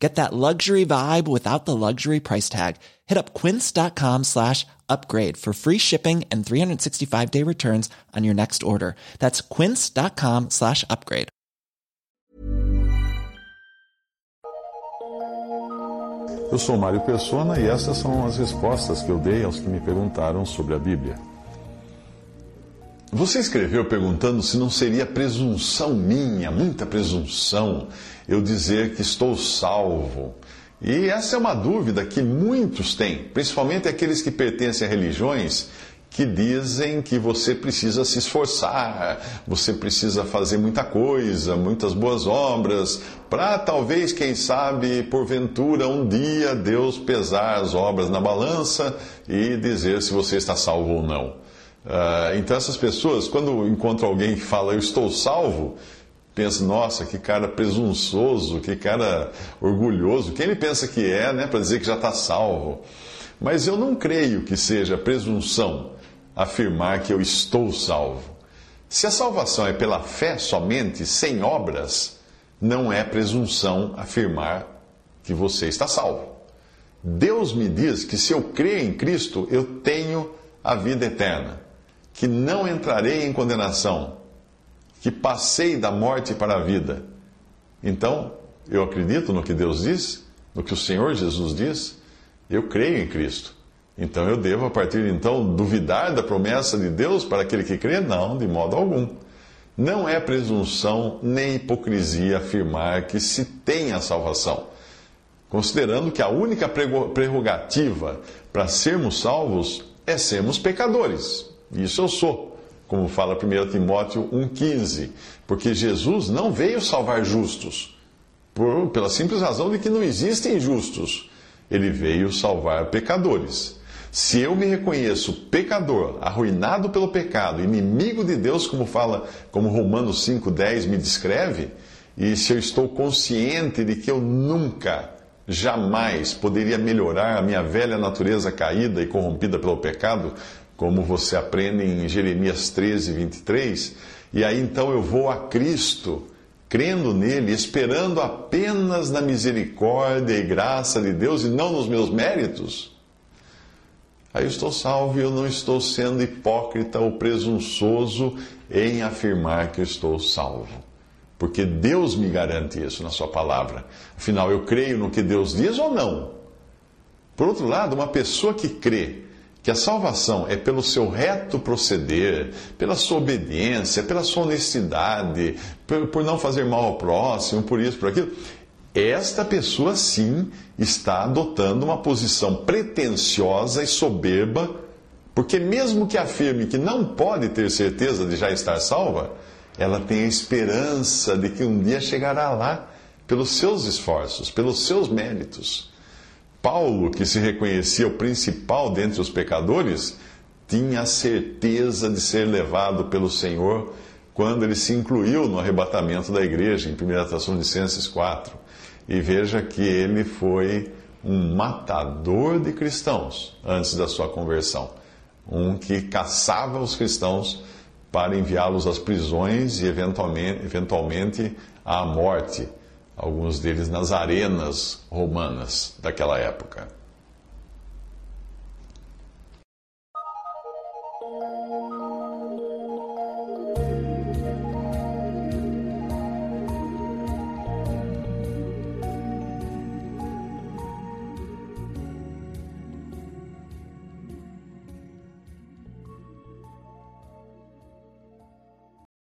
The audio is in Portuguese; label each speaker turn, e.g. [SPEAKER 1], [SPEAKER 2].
[SPEAKER 1] Get that luxury vibe without the luxury price tag. Hit up quince.com slash upgrade for free shipping and 365 day returns on your next order. That's quince.com slash upgrade.
[SPEAKER 2] Eu sou Mário Persona e essas são as respostas que eu dei aos que me perguntaram sobre a Bíblia. Você escreveu perguntando se não seria presunção minha, muita presunção, eu dizer que estou salvo. E essa é uma dúvida que muitos têm, principalmente aqueles que pertencem a religiões que dizem que você precisa se esforçar, você precisa fazer muita coisa, muitas boas obras, para talvez, quem sabe, porventura, um dia Deus pesar as obras na balança e dizer se você está salvo ou não. Uh, então, essas pessoas, quando encontram alguém que fala eu estou salvo, pensam, nossa, que cara presunçoso, que cara orgulhoso. Quem ele pensa que é, né, para dizer que já está salvo? Mas eu não creio que seja presunção afirmar que eu estou salvo. Se a salvação é pela fé somente, sem obras, não é presunção afirmar que você está salvo. Deus me diz que se eu crer em Cristo, eu tenho a vida eterna que não entrarei em condenação, que passei da morte para a vida. Então, eu acredito no que Deus diz, no que o Senhor Jesus diz, eu creio em Cristo. Então eu devo, a partir de então, duvidar da promessa de Deus para aquele que crê? Não, de modo algum. Não é presunção nem hipocrisia afirmar que se tem a salvação, considerando que a única prerrogativa para sermos salvos é sermos pecadores. Isso eu sou, como fala 1 Timóteo 1,15. Porque Jesus não veio salvar justos, por, pela simples razão de que não existem justos. Ele veio salvar pecadores. Se eu me reconheço pecador, arruinado pelo pecado, inimigo de Deus, como fala, como Romanos 5:10 me descreve, e se eu estou consciente de que eu nunca, jamais poderia melhorar a minha velha natureza caída e corrompida pelo pecado, como você aprende em Jeremias 13, 23. E aí então eu vou a Cristo, crendo nele, esperando apenas na misericórdia e graça de Deus e não nos meus méritos. Aí eu estou salvo e eu não estou sendo hipócrita ou presunçoso em afirmar que eu estou salvo. Porque Deus me garante isso na Sua palavra. Afinal, eu creio no que Deus diz ou não? Por outro lado, uma pessoa que crê que a salvação é pelo seu reto proceder, pela sua obediência, pela sua honestidade, por, por não fazer mal ao próximo, por isso, por aquilo, esta pessoa sim está adotando uma posição pretensiosa e soberba, porque mesmo que afirme que não pode ter certeza de já estar salva, ela tem a esperança de que um dia chegará lá pelos seus esforços, pelos seus méritos. Paulo, que se reconhecia o principal dentre os pecadores, tinha a certeza de ser levado pelo Senhor quando ele se incluiu no arrebatamento da igreja, em 1 Tessalonicenses 4. E veja que ele foi um matador de cristãos antes da sua conversão. Um que caçava os cristãos para enviá-los às prisões e eventualmente, eventualmente à morte alguns deles nas arenas romanas daquela época.